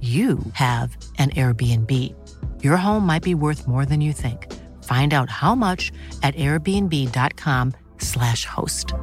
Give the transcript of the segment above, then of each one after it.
you have an Airbnb. Your home might be worth more than you think. Find out how much at airbnb.com/slash host.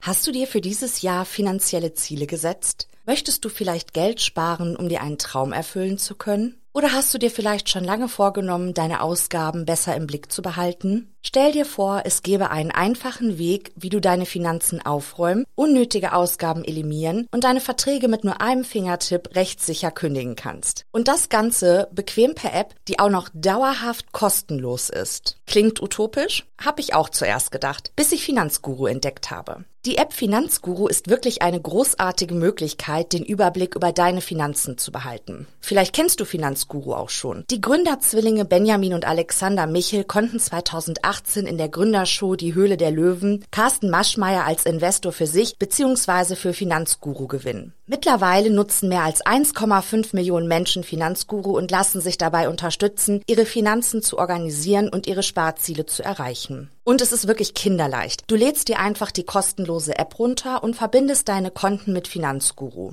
Hast du dir für dieses Jahr finanzielle Ziele gesetzt? Möchtest du vielleicht Geld sparen, um dir einen Traum erfüllen zu können? Oder hast du dir vielleicht schon lange vorgenommen, deine Ausgaben besser im Blick zu behalten? Stell dir vor, es gäbe einen einfachen Weg, wie du deine Finanzen aufräumen, unnötige Ausgaben eliminieren und deine Verträge mit nur einem Fingertipp rechtssicher kündigen kannst. Und das Ganze bequem per App, die auch noch dauerhaft kostenlos ist. Klingt utopisch? Hab ich auch zuerst gedacht, bis ich Finanzguru entdeckt habe. Die App Finanzguru ist wirklich eine großartige Möglichkeit, den Überblick über deine Finanzen zu behalten. Vielleicht kennst du Finanzguru auch schon. Die Gründerzwillinge Benjamin und Alexander Michel konnten 2018 in der Gründershow Die Höhle der Löwen Carsten Maschmeyer als Investor für sich bzw. für Finanzguru gewinnen. Mittlerweile nutzen mehr als 1,5 Millionen Menschen Finanzguru und lassen sich dabei unterstützen, ihre Finanzen zu organisieren und ihre Sparziele zu erreichen. Und es ist wirklich kinderleicht. Du lädst dir einfach die kostenlose App runter und verbindest deine Konten mit Finanzguru.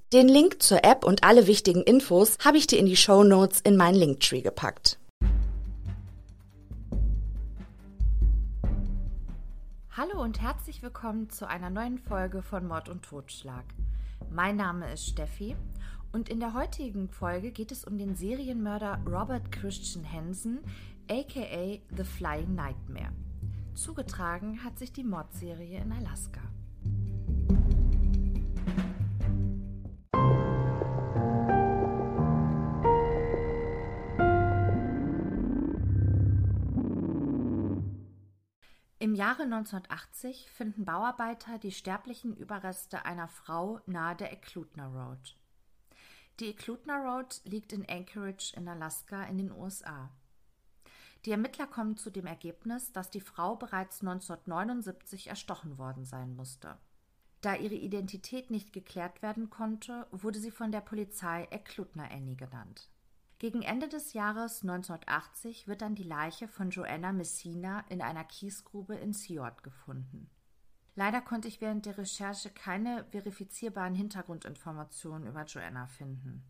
Den Link zur App und alle wichtigen Infos habe ich dir in die Show Notes in meinen Linktree gepackt. Hallo und herzlich willkommen zu einer neuen Folge von Mord und Totschlag. Mein Name ist Steffi und in der heutigen Folge geht es um den Serienmörder Robert Christian Hansen, aka The Flying Nightmare. Zugetragen hat sich die Mordserie in Alaska. Im Jahre 1980 finden Bauarbeiter die sterblichen Überreste einer Frau nahe der Eklutner Road. Die Eklutner Road liegt in Anchorage in Alaska in den USA. Die Ermittler kommen zu dem Ergebnis, dass die Frau bereits 1979 erstochen worden sein musste. Da ihre Identität nicht geklärt werden konnte, wurde sie von der Polizei Eklutner Annie genannt. Gegen Ende des Jahres 1980 wird dann die Leiche von Joanna Messina in einer Kiesgrube in Seord gefunden. Leider konnte ich während der Recherche keine verifizierbaren Hintergrundinformationen über Joanna finden.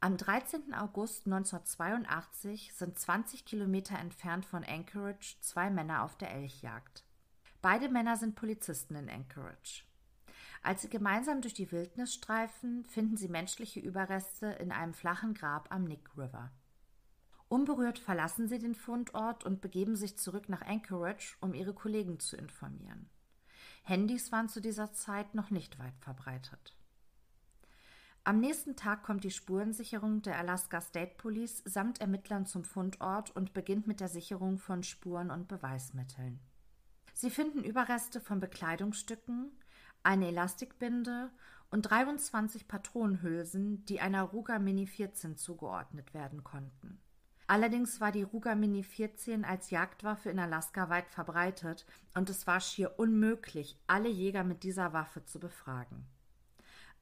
Am 13. August 1982 sind 20 Kilometer entfernt von Anchorage zwei Männer auf der Elchjagd. Beide Männer sind Polizisten in Anchorage. Als sie gemeinsam durch die Wildnis streifen, finden sie menschliche Überreste in einem flachen Grab am Nick River. Unberührt verlassen sie den Fundort und begeben sich zurück nach Anchorage, um ihre Kollegen zu informieren. Handys waren zu dieser Zeit noch nicht weit verbreitet. Am nächsten Tag kommt die Spurensicherung der Alaska State Police samt Ermittlern zum Fundort und beginnt mit der Sicherung von Spuren und Beweismitteln. Sie finden Überreste von Bekleidungsstücken, eine Elastikbinde und 23 Patronenhülsen, die einer Ruger Mini 14 zugeordnet werden konnten. Allerdings war die Ruger Mini 14 als Jagdwaffe in Alaska weit verbreitet und es war schier unmöglich, alle Jäger mit dieser Waffe zu befragen.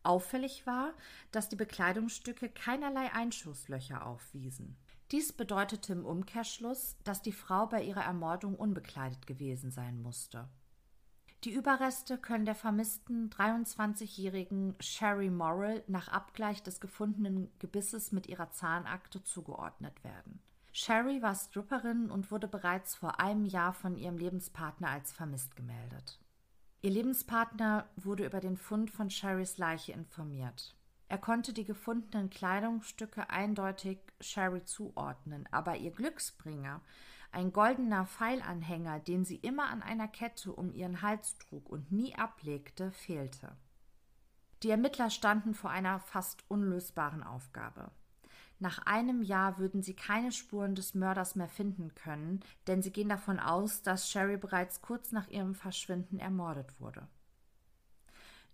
Auffällig war, dass die Bekleidungsstücke keinerlei Einschusslöcher aufwiesen. Dies bedeutete im Umkehrschluss, dass die Frau bei ihrer Ermordung unbekleidet gewesen sein musste. Die Überreste können der vermissten 23-jährigen Sherry Morrill nach Abgleich des gefundenen Gebisses mit ihrer Zahnakte zugeordnet werden. Sherry war Stripperin und wurde bereits vor einem Jahr von ihrem Lebenspartner als vermisst gemeldet. Ihr Lebenspartner wurde über den Fund von Sherrys Leiche informiert. Er konnte die gefundenen Kleidungsstücke eindeutig Sherry zuordnen, aber ihr Glücksbringer ein goldener Pfeilanhänger, den sie immer an einer Kette um ihren Hals trug und nie ablegte, fehlte. Die Ermittler standen vor einer fast unlösbaren Aufgabe. Nach einem Jahr würden sie keine Spuren des Mörders mehr finden können, denn sie gehen davon aus, dass Sherry bereits kurz nach ihrem Verschwinden ermordet wurde.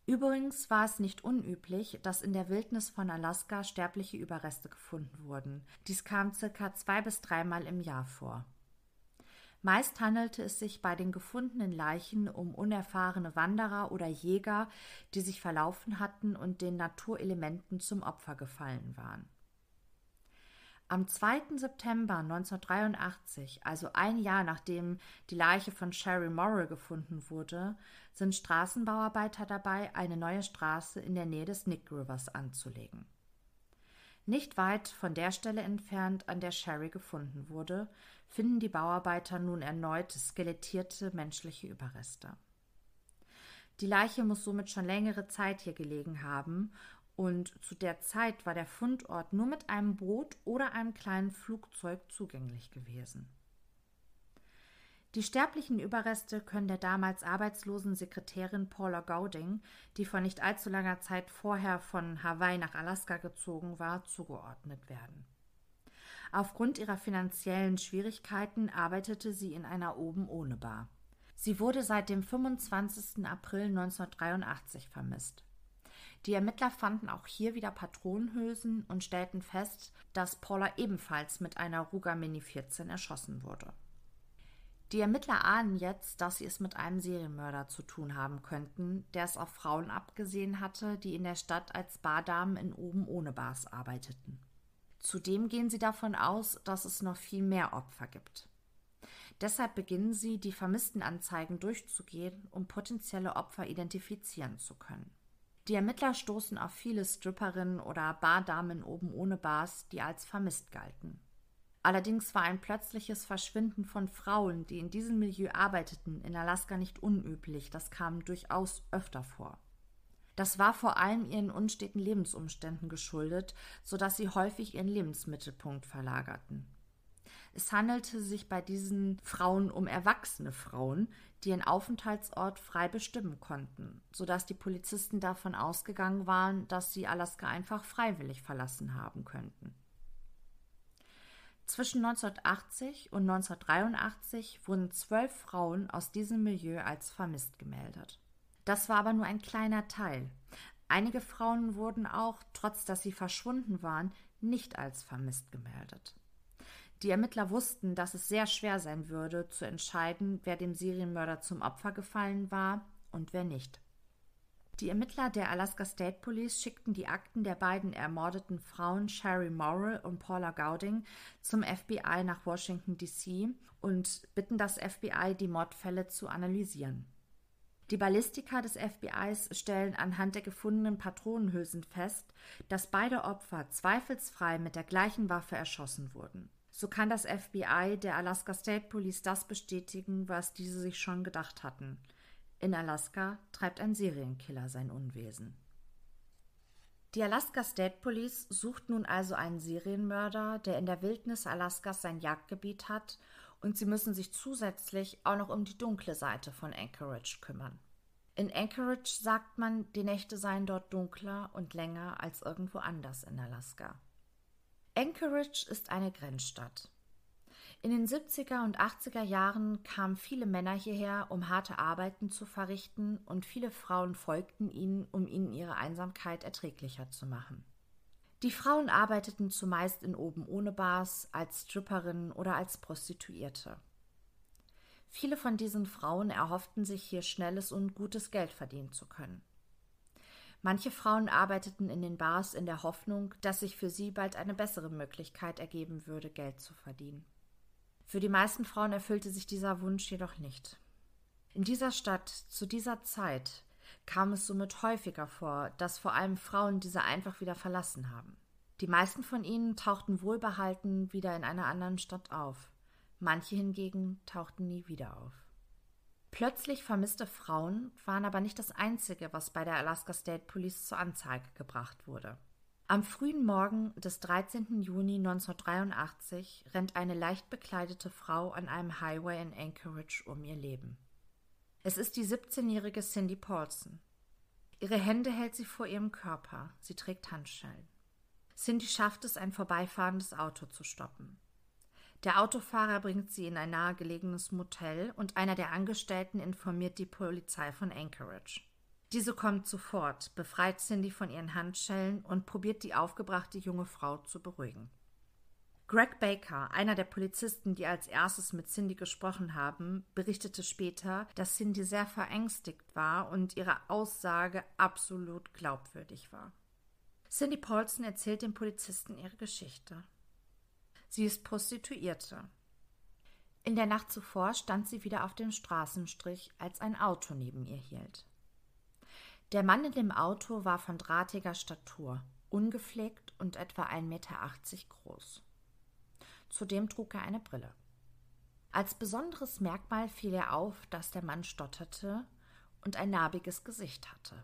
Übrigens war es nicht unüblich, dass in der Wildnis von Alaska sterbliche Überreste gefunden wurden. Dies kam circa zwei bis dreimal im Jahr vor. Meist handelte es sich bei den gefundenen Leichen um unerfahrene Wanderer oder Jäger, die sich verlaufen hatten und den Naturelementen zum Opfer gefallen waren. Am 2. September 1983, also ein Jahr nachdem die Leiche von Sherry Morrill gefunden wurde, sind Straßenbauarbeiter dabei, eine neue Straße in der Nähe des Nick Rivers anzulegen. Nicht weit von der Stelle entfernt, an der Sherry gefunden wurde, finden die Bauarbeiter nun erneut skelettierte menschliche Überreste. Die Leiche muss somit schon längere Zeit hier gelegen haben und zu der Zeit war der Fundort nur mit einem Boot oder einem kleinen Flugzeug zugänglich gewesen. Die sterblichen Überreste können der damals arbeitslosen Sekretärin Paula Gauding, die vor nicht allzu langer Zeit vorher von Hawaii nach Alaska gezogen war, zugeordnet werden. Aufgrund ihrer finanziellen Schwierigkeiten arbeitete sie in einer oben ohne Bar. Sie wurde seit dem 25. April 1983 vermisst. Die Ermittler fanden auch hier wieder Patronenhülsen und stellten fest, dass Paula ebenfalls mit einer Ruger Mini 14 erschossen wurde. Die Ermittler ahnen jetzt, dass sie es mit einem Serienmörder zu tun haben könnten, der es auf Frauen abgesehen hatte, die in der Stadt als Bardamen in oben ohne Bars arbeiteten. Zudem gehen sie davon aus, dass es noch viel mehr Opfer gibt. Deshalb beginnen sie, die vermissten Anzeigen durchzugehen, um potenzielle Opfer identifizieren zu können. Die Ermittler stoßen auf viele Stripperinnen oder Bardamen oben ohne Bars, die als vermisst galten. Allerdings war ein plötzliches Verschwinden von Frauen, die in diesem Milieu arbeiteten, in Alaska nicht unüblich, das kam durchaus öfter vor. Das war vor allem ihren unsteten Lebensumständen geschuldet, so dass sie häufig ihren Lebensmittelpunkt verlagerten. Es handelte sich bei diesen Frauen um erwachsene Frauen, die ihren Aufenthaltsort frei bestimmen konnten, so dass die Polizisten davon ausgegangen waren, dass sie Alaska einfach freiwillig verlassen haben könnten. Zwischen 1980 und 1983 wurden zwölf Frauen aus diesem Milieu als vermisst gemeldet. Das war aber nur ein kleiner Teil. Einige Frauen wurden auch, trotz dass sie verschwunden waren, nicht als vermisst gemeldet. Die Ermittler wussten, dass es sehr schwer sein würde, zu entscheiden, wer dem Serienmörder zum Opfer gefallen war und wer nicht. Die Ermittler der Alaska State Police schickten die Akten der beiden ermordeten Frauen Sherry Morrill und Paula Gowding zum FBI nach Washington, D.C. und bitten das FBI, die Mordfälle zu analysieren. Die Ballistiker des FBIs stellen anhand der gefundenen Patronenhülsen fest, dass beide Opfer zweifelsfrei mit der gleichen Waffe erschossen wurden. So kann das FBI der Alaska State Police das bestätigen, was diese sich schon gedacht hatten. In Alaska treibt ein Serienkiller sein Unwesen. Die Alaska State Police sucht nun also einen Serienmörder, der in der Wildnis Alaskas sein Jagdgebiet hat, und sie müssen sich zusätzlich auch noch um die dunkle Seite von Anchorage kümmern. In Anchorage sagt man, die Nächte seien dort dunkler und länger als irgendwo anders in Alaska. Anchorage ist eine Grenzstadt. In den 70er und 80er Jahren kamen viele Männer hierher, um harte Arbeiten zu verrichten, und viele Frauen folgten ihnen, um ihnen ihre Einsamkeit erträglicher zu machen. Die Frauen arbeiteten zumeist in oben ohne Bars, als Stripperinnen oder als Prostituierte. Viele von diesen Frauen erhofften sich hier schnelles und gutes Geld verdienen zu können. Manche Frauen arbeiteten in den Bars in der Hoffnung, dass sich für sie bald eine bessere Möglichkeit ergeben würde, Geld zu verdienen. Für die meisten Frauen erfüllte sich dieser Wunsch jedoch nicht. In dieser Stadt zu dieser Zeit kam es somit häufiger vor, dass vor allem Frauen diese einfach wieder verlassen haben. Die meisten von ihnen tauchten wohlbehalten wieder in einer anderen Stadt auf. Manche hingegen tauchten nie wieder auf. Plötzlich vermisste Frauen waren aber nicht das Einzige, was bei der Alaska State Police zur Anzeige gebracht wurde. Am frühen Morgen des 13. Juni 1983 rennt eine leicht bekleidete Frau an einem Highway in Anchorage um ihr Leben. Es ist die 17-jährige Cindy Paulson. Ihre Hände hält sie vor ihrem Körper. Sie trägt Handschellen. Cindy schafft es, ein vorbeifahrendes Auto zu stoppen. Der Autofahrer bringt sie in ein nahegelegenes Motel und einer der Angestellten informiert die Polizei von Anchorage. Diese kommt sofort, befreit Cindy von ihren Handschellen und probiert die aufgebrachte junge Frau zu beruhigen. Greg Baker, einer der Polizisten, die als erstes mit Cindy gesprochen haben, berichtete später, dass Cindy sehr verängstigt war und ihre Aussage absolut glaubwürdig war. Cindy Paulson erzählt dem Polizisten ihre Geschichte. Sie ist Prostituierte. In der Nacht zuvor stand sie wieder auf dem Straßenstrich, als ein Auto neben ihr hielt. Der Mann in dem Auto war von drahtiger Statur, ungepflegt und etwa 1,80 Meter groß. Zudem trug er eine Brille. Als besonderes Merkmal fiel er auf, dass der Mann stotterte und ein narbiges Gesicht hatte.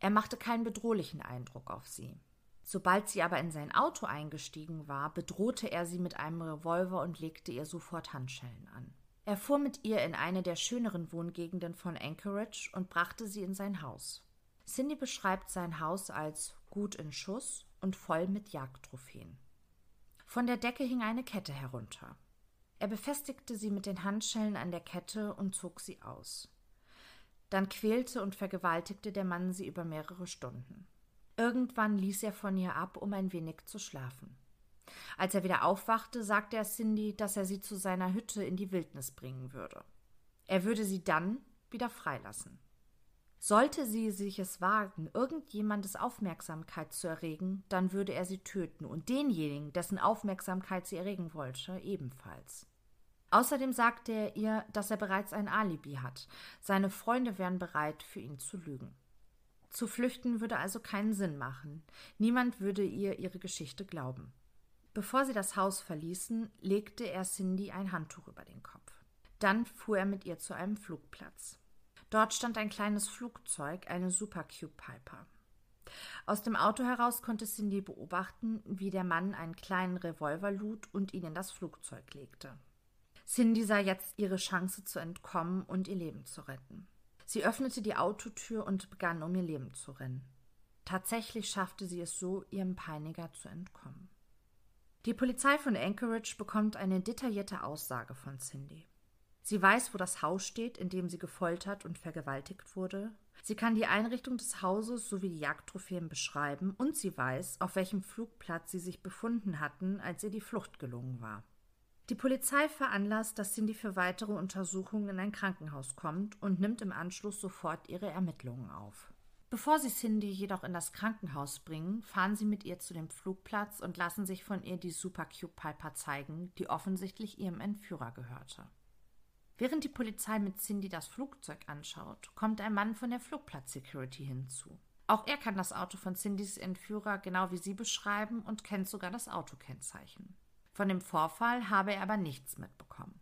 Er machte keinen bedrohlichen Eindruck auf sie. Sobald sie aber in sein Auto eingestiegen war, bedrohte er sie mit einem Revolver und legte ihr sofort Handschellen an. Er fuhr mit ihr in eine der schöneren Wohngegenden von Anchorage und brachte sie in sein Haus. Cindy beschreibt sein Haus als gut in Schuss und voll mit Jagdtrophäen. Von der Decke hing eine Kette herunter. Er befestigte sie mit den Handschellen an der Kette und zog sie aus. Dann quälte und vergewaltigte der Mann sie über mehrere Stunden. Irgendwann ließ er von ihr ab, um ein wenig zu schlafen. Als er wieder aufwachte, sagte er Cindy, dass er sie zu seiner Hütte in die Wildnis bringen würde. Er würde sie dann wieder freilassen. Sollte sie sich es wagen, irgendjemandes Aufmerksamkeit zu erregen, dann würde er sie töten und denjenigen, dessen Aufmerksamkeit sie erregen wollte, ebenfalls. Außerdem sagte er ihr, dass er bereits ein Alibi hat. Seine Freunde wären bereit, für ihn zu lügen. Zu flüchten würde also keinen Sinn machen. Niemand würde ihr ihre Geschichte glauben. Bevor sie das Haus verließen, legte er Cindy ein Handtuch über den Kopf. Dann fuhr er mit ihr zu einem Flugplatz. Dort stand ein kleines Flugzeug, eine Supercube Piper. Aus dem Auto heraus konnte Cindy beobachten, wie der Mann einen kleinen Revolver lud und ihn in das Flugzeug legte. Cindy sah jetzt ihre Chance zu entkommen und ihr Leben zu retten. Sie öffnete die Autotür und begann, um ihr Leben zu rennen. Tatsächlich schaffte sie es so, ihrem Peiniger zu entkommen. Die Polizei von Anchorage bekommt eine detaillierte Aussage von Cindy. Sie weiß, wo das Haus steht, in dem sie gefoltert und vergewaltigt wurde. Sie kann die Einrichtung des Hauses sowie die Jagdtrophäen beschreiben und sie weiß, auf welchem Flugplatz sie sich befunden hatten, als ihr die Flucht gelungen war. Die Polizei veranlasst, dass Cindy für weitere Untersuchungen in ein Krankenhaus kommt und nimmt im Anschluss sofort ihre Ermittlungen auf. Bevor sie Cindy jedoch in das Krankenhaus bringen, fahren sie mit ihr zu dem Flugplatz und lassen sich von ihr die Supercube Piper zeigen, die offensichtlich ihrem Entführer gehörte. Während die Polizei mit Cindy das Flugzeug anschaut, kommt ein Mann von der Flugplatz-Security hinzu. Auch er kann das Auto von Cindys Entführer genau wie sie beschreiben und kennt sogar das Autokennzeichen. Von dem Vorfall habe er aber nichts mitbekommen.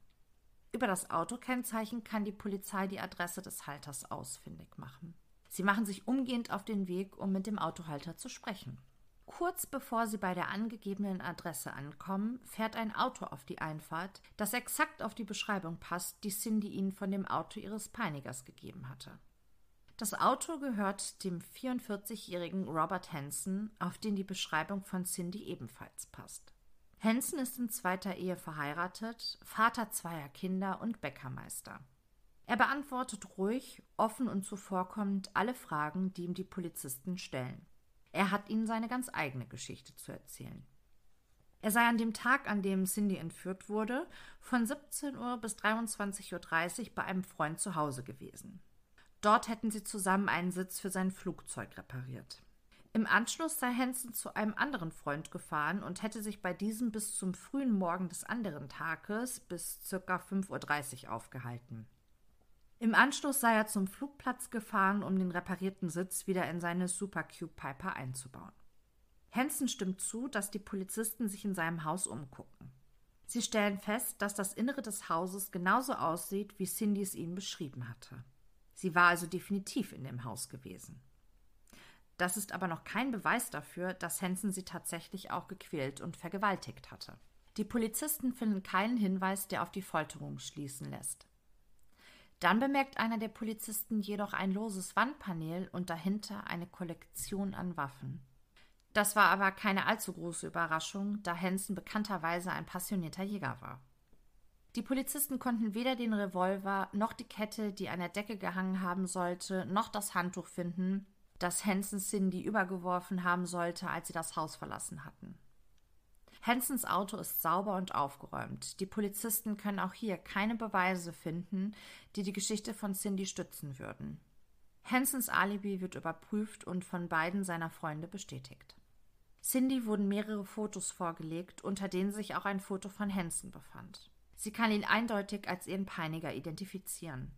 Über das Autokennzeichen kann die Polizei die Adresse des Halters ausfindig machen. Sie machen sich umgehend auf den Weg, um mit dem Autohalter zu sprechen. Kurz bevor sie bei der angegebenen Adresse ankommen, fährt ein Auto auf die Einfahrt, das exakt auf die Beschreibung passt, die Cindy ihnen von dem Auto ihres Peinigers gegeben hatte. Das Auto gehört dem 44-jährigen Robert Hansen, auf den die Beschreibung von Cindy ebenfalls passt. Hansen ist in zweiter Ehe verheiratet, Vater zweier Kinder und Bäckermeister. Er beantwortet ruhig, offen und zuvorkommend alle Fragen, die ihm die Polizisten stellen. Er hat ihnen seine ganz eigene Geschichte zu erzählen. Er sei an dem Tag, an dem Cindy entführt wurde, von 17 Uhr bis 23.30 Uhr bei einem Freund zu Hause gewesen. Dort hätten sie zusammen einen Sitz für sein Flugzeug repariert. Im Anschluss sei Hansen zu einem anderen Freund gefahren und hätte sich bei diesem bis zum frühen Morgen des anderen Tages bis ca. 5.30 Uhr aufgehalten. Im Anschluss sei er zum Flugplatz gefahren, um den reparierten Sitz wieder in seine Supercube Piper einzubauen. Hansen stimmt zu, dass die Polizisten sich in seinem Haus umgucken. Sie stellen fest, dass das Innere des Hauses genauso aussieht, wie Cindy es ihnen beschrieben hatte. Sie war also definitiv in dem Haus gewesen. Das ist aber noch kein Beweis dafür, dass Hansen sie tatsächlich auch gequält und vergewaltigt hatte. Die Polizisten finden keinen Hinweis, der auf die Folterung schließen lässt. Dann bemerkt einer der Polizisten jedoch ein loses Wandpanel und dahinter eine Kollektion an Waffen. Das war aber keine allzu große Überraschung, da Hansen bekannterweise ein passionierter Jäger war. Die Polizisten konnten weder den Revolver noch die Kette, die an der Decke gehangen haben sollte, noch das Handtuch finden, das Hansen Cindy übergeworfen haben sollte, als sie das Haus verlassen hatten. Hansens Auto ist sauber und aufgeräumt. Die Polizisten können auch hier keine Beweise finden, die die Geschichte von Cindy stützen würden. Hansens Alibi wird überprüft und von beiden seiner Freunde bestätigt. Cindy wurden mehrere Fotos vorgelegt, unter denen sich auch ein Foto von Hansen befand. Sie kann ihn eindeutig als ihren Peiniger identifizieren.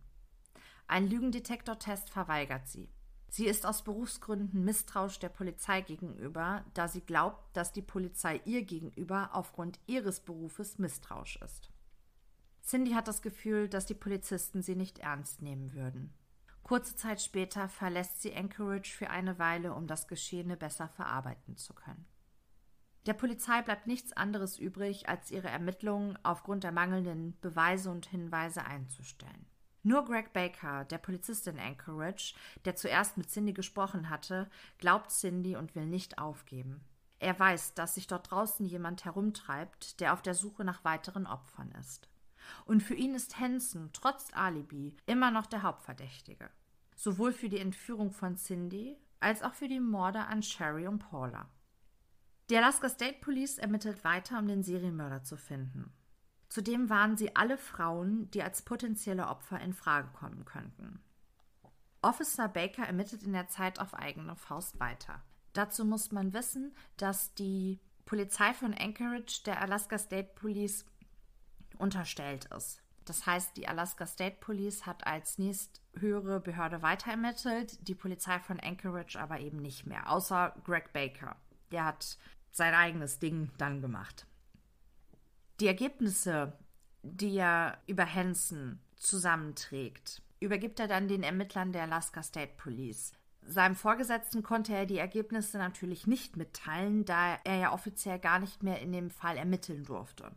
Ein Lügendetektortest verweigert sie. Sie ist aus Berufsgründen misstrauisch der Polizei gegenüber, da sie glaubt, dass die Polizei ihr gegenüber aufgrund ihres Berufes misstrauisch ist. Cindy hat das Gefühl, dass die Polizisten sie nicht ernst nehmen würden. Kurze Zeit später verlässt sie Anchorage für eine Weile, um das Geschehene besser verarbeiten zu können. Der Polizei bleibt nichts anderes übrig, als ihre Ermittlungen aufgrund der mangelnden Beweise und Hinweise einzustellen. Nur Greg Baker, der Polizist in Anchorage, der zuerst mit Cindy gesprochen hatte, glaubt Cindy und will nicht aufgeben. Er weiß, dass sich dort draußen jemand herumtreibt, der auf der Suche nach weiteren Opfern ist. Und für ihn ist Hansen, trotz Alibi, immer noch der Hauptverdächtige. Sowohl für die Entführung von Cindy als auch für die Morde an Sherry und Paula. Die Alaska State Police ermittelt weiter, um den Serienmörder zu finden. Zudem waren sie alle Frauen, die als potenzielle Opfer in Frage kommen könnten. Officer Baker ermittelt in der Zeit auf eigene Faust weiter. Dazu muss man wissen, dass die Polizei von Anchorage der Alaska State Police unterstellt ist. Das heißt, die Alaska State Police hat als nächsthöhere Behörde weiter ermittelt, die Polizei von Anchorage aber eben nicht mehr, außer Greg Baker. Der hat sein eigenes Ding dann gemacht. Die Ergebnisse, die er über Hansen zusammenträgt, übergibt er dann den Ermittlern der Alaska State Police. Seinem Vorgesetzten konnte er die Ergebnisse natürlich nicht mitteilen, da er ja offiziell gar nicht mehr in dem Fall ermitteln durfte.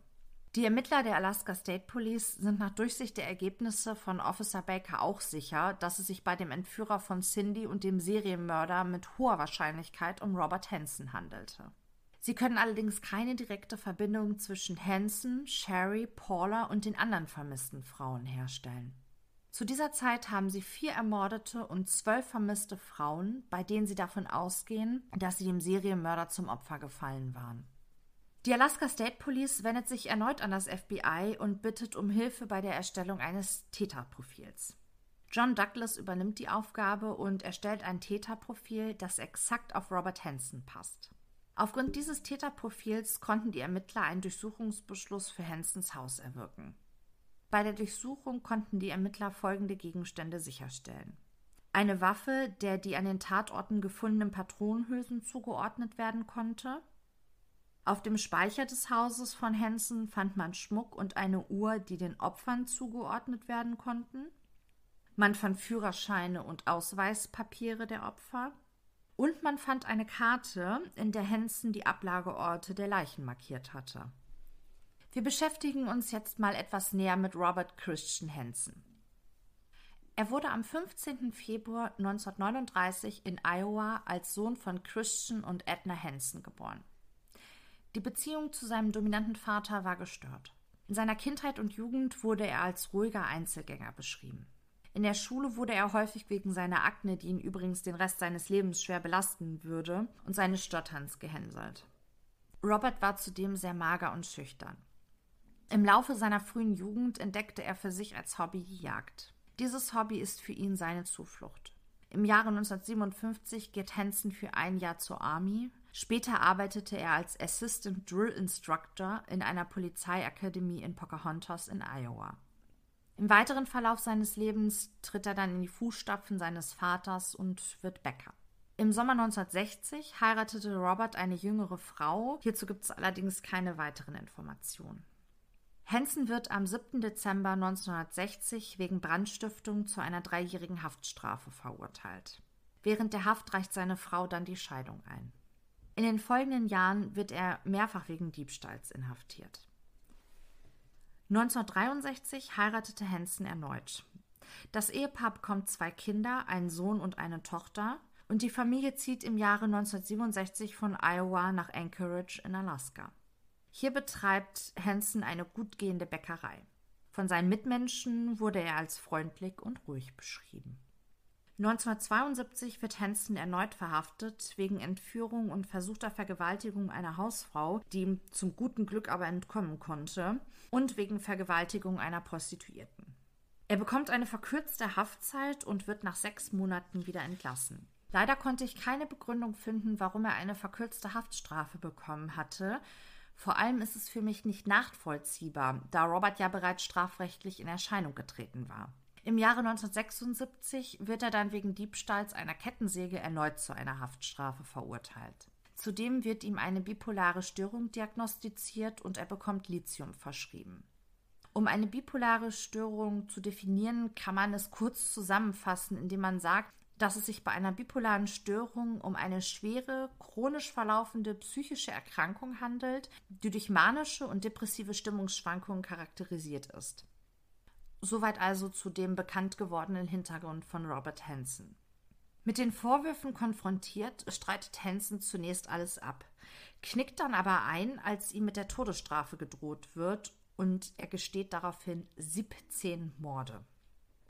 Die Ermittler der Alaska State Police sind nach Durchsicht der Ergebnisse von Officer Baker auch sicher, dass es sich bei dem Entführer von Cindy und dem Serienmörder mit hoher Wahrscheinlichkeit um Robert Hansen handelte. Sie können allerdings keine direkte Verbindung zwischen Hansen, Sherry, Paula und den anderen vermissten Frauen herstellen. Zu dieser Zeit haben sie vier ermordete und zwölf vermisste Frauen, bei denen sie davon ausgehen, dass sie dem Serienmörder zum Opfer gefallen waren. Die Alaska State Police wendet sich erneut an das FBI und bittet um Hilfe bei der Erstellung eines Täterprofils. John Douglas übernimmt die Aufgabe und erstellt ein Täterprofil, das exakt auf Robert Hansen passt. Aufgrund dieses Täterprofils konnten die Ermittler einen Durchsuchungsbeschluss für Hansens Haus erwirken. Bei der Durchsuchung konnten die Ermittler folgende Gegenstände sicherstellen. Eine Waffe, der die an den Tatorten gefundenen Patronenhülsen zugeordnet werden konnte, Auf dem Speicher des Hauses von Hansen fand man Schmuck und eine Uhr, die den Opfern zugeordnet werden konnten. Man fand Führerscheine und Ausweispapiere der Opfer. Und man fand eine Karte, in der Hansen die Ablageorte der Leichen markiert hatte. Wir beschäftigen uns jetzt mal etwas näher mit Robert Christian Hansen. Er wurde am 15. Februar 1939 in Iowa als Sohn von Christian und Edna Hansen geboren. Die Beziehung zu seinem dominanten Vater war gestört. In seiner Kindheit und Jugend wurde er als ruhiger Einzelgänger beschrieben. In der Schule wurde er häufig wegen seiner Akne, die ihn übrigens den Rest seines Lebens schwer belasten würde, und seines Stotterns gehänselt. Robert war zudem sehr mager und schüchtern. Im Laufe seiner frühen Jugend entdeckte er für sich als Hobby die Jagd. Dieses Hobby ist für ihn seine Zuflucht. Im Jahre 1957 geht Hansen für ein Jahr zur Army. Später arbeitete er als Assistant Drill Instructor in einer Polizeiakademie in Pocahontas in Iowa. Im weiteren Verlauf seines Lebens tritt er dann in die Fußstapfen seines Vaters und wird Bäcker. Im Sommer 1960 heiratete Robert eine jüngere Frau. Hierzu gibt es allerdings keine weiteren Informationen. Henson wird am 7. Dezember 1960 wegen Brandstiftung zu einer dreijährigen Haftstrafe verurteilt. Während der Haft reicht seine Frau dann die Scheidung ein. In den folgenden Jahren wird er mehrfach wegen Diebstahls inhaftiert. 1963 heiratete Henson erneut. Das Ehepaar bekommt zwei Kinder, einen Sohn und eine Tochter, und die Familie zieht im Jahre 1967 von Iowa nach Anchorage in Alaska. Hier betreibt Hansen eine gut gehende Bäckerei. Von seinen Mitmenschen wurde er als freundlich und ruhig beschrieben. 1972 wird Hansen erneut verhaftet wegen Entführung und versuchter Vergewaltigung einer Hausfrau, die ihm zum guten Glück aber entkommen konnte, und wegen Vergewaltigung einer Prostituierten. Er bekommt eine verkürzte Haftzeit und wird nach sechs Monaten wieder entlassen. Leider konnte ich keine Begründung finden, warum er eine verkürzte Haftstrafe bekommen hatte, vor allem ist es für mich nicht nachvollziehbar, da Robert ja bereits strafrechtlich in Erscheinung getreten war. Im Jahre 1976 wird er dann wegen Diebstahls einer Kettensäge erneut zu einer Haftstrafe verurteilt. Zudem wird ihm eine bipolare Störung diagnostiziert und er bekommt Lithium verschrieben. Um eine bipolare Störung zu definieren, kann man es kurz zusammenfassen, indem man sagt, dass es sich bei einer bipolaren Störung um eine schwere, chronisch verlaufende psychische Erkrankung handelt, die durch manische und depressive Stimmungsschwankungen charakterisiert ist. Soweit also zu dem bekannt gewordenen Hintergrund von Robert Hansen. Mit den Vorwürfen konfrontiert, streitet Hansen zunächst alles ab, knickt dann aber ein, als ihm mit der Todesstrafe gedroht wird, und er gesteht daraufhin 17 Morde.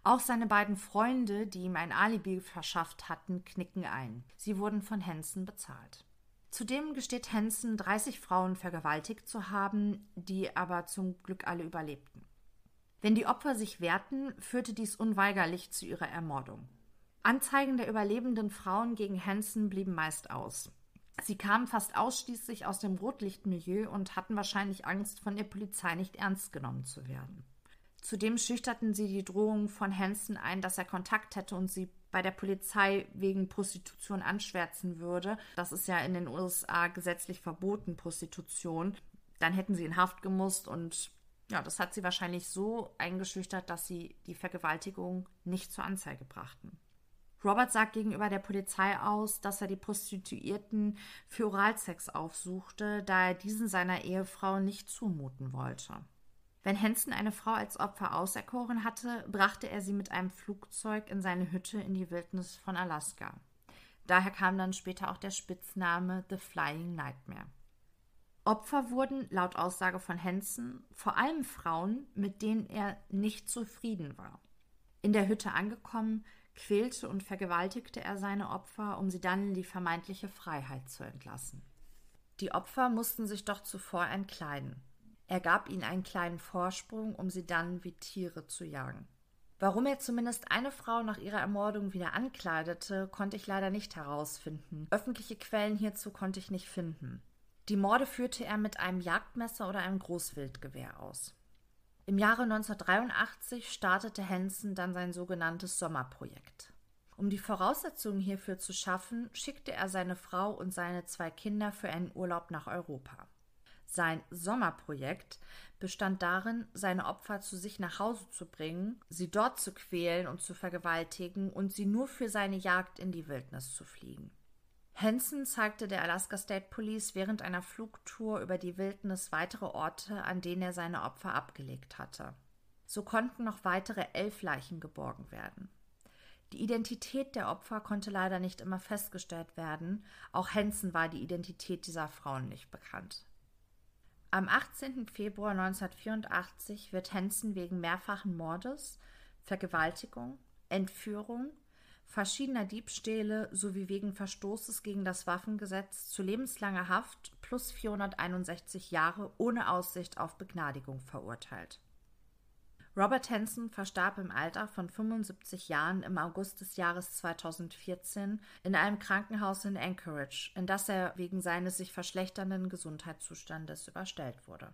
Auch seine beiden Freunde, die ihm ein Alibi verschafft hatten, knicken ein. Sie wurden von Hansen bezahlt. Zudem gesteht Hansen, 30 Frauen vergewaltigt zu haben, die aber zum Glück alle überlebten. Wenn die Opfer sich wehrten, führte dies unweigerlich zu ihrer Ermordung. Anzeigen der überlebenden Frauen gegen Hansen blieben meist aus. Sie kamen fast ausschließlich aus dem Rotlichtmilieu und hatten wahrscheinlich Angst, von der Polizei nicht ernst genommen zu werden. Zudem schüchterten sie die Drohung von Hansen ein, dass er Kontakt hätte und sie bei der Polizei wegen Prostitution anschwärzen würde. Das ist ja in den USA gesetzlich verboten, Prostitution. Dann hätten sie in Haft gemusst und ja, das hat sie wahrscheinlich so eingeschüchtert, dass sie die Vergewaltigung nicht zur Anzeige brachten. Robert sagt gegenüber der Polizei aus, dass er die Prostituierten für Oralsex aufsuchte, da er diesen seiner Ehefrau nicht zumuten wollte. Wenn Hansen eine Frau als Opfer auserkoren hatte, brachte er sie mit einem Flugzeug in seine Hütte in die Wildnis von Alaska. Daher kam dann später auch der Spitzname The Flying Nightmare. Opfer wurden, laut Aussage von Hansen, vor allem Frauen, mit denen er nicht zufrieden war. In der Hütte angekommen, quälte und vergewaltigte er seine Opfer, um sie dann in die vermeintliche Freiheit zu entlassen. Die Opfer mussten sich doch zuvor entkleiden. Er gab ihnen einen kleinen Vorsprung, um sie dann wie Tiere zu jagen. Warum er zumindest eine Frau nach ihrer Ermordung wieder ankleidete, konnte ich leider nicht herausfinden. Öffentliche Quellen hierzu konnte ich nicht finden. Die Morde führte er mit einem Jagdmesser oder einem Großwildgewehr aus. Im Jahre 1983 startete Hansen dann sein sogenanntes Sommerprojekt. Um die Voraussetzungen hierfür zu schaffen, schickte er seine Frau und seine zwei Kinder für einen Urlaub nach Europa. Sein Sommerprojekt bestand darin, seine Opfer zu sich nach Hause zu bringen, sie dort zu quälen und zu vergewaltigen und sie nur für seine Jagd in die Wildnis zu fliegen. Hansen zeigte der Alaska State Police während einer Flugtour über die Wildnis weitere Orte, an denen er seine Opfer abgelegt hatte. So konnten noch weitere elf Leichen geborgen werden. Die Identität der Opfer konnte leider nicht immer festgestellt werden. Auch Hansen war die Identität dieser Frauen nicht bekannt. Am 18. Februar 1984 wird Hansen wegen mehrfachen Mordes, Vergewaltigung, Entführung, verschiedener Diebstähle sowie wegen Verstoßes gegen das Waffengesetz zu lebenslanger Haft plus 461 Jahre ohne Aussicht auf Begnadigung verurteilt. Robert Hansen verstarb im Alter von 75 Jahren im August des Jahres 2014 in einem Krankenhaus in Anchorage, in das er wegen seines sich verschlechternden Gesundheitszustandes überstellt wurde.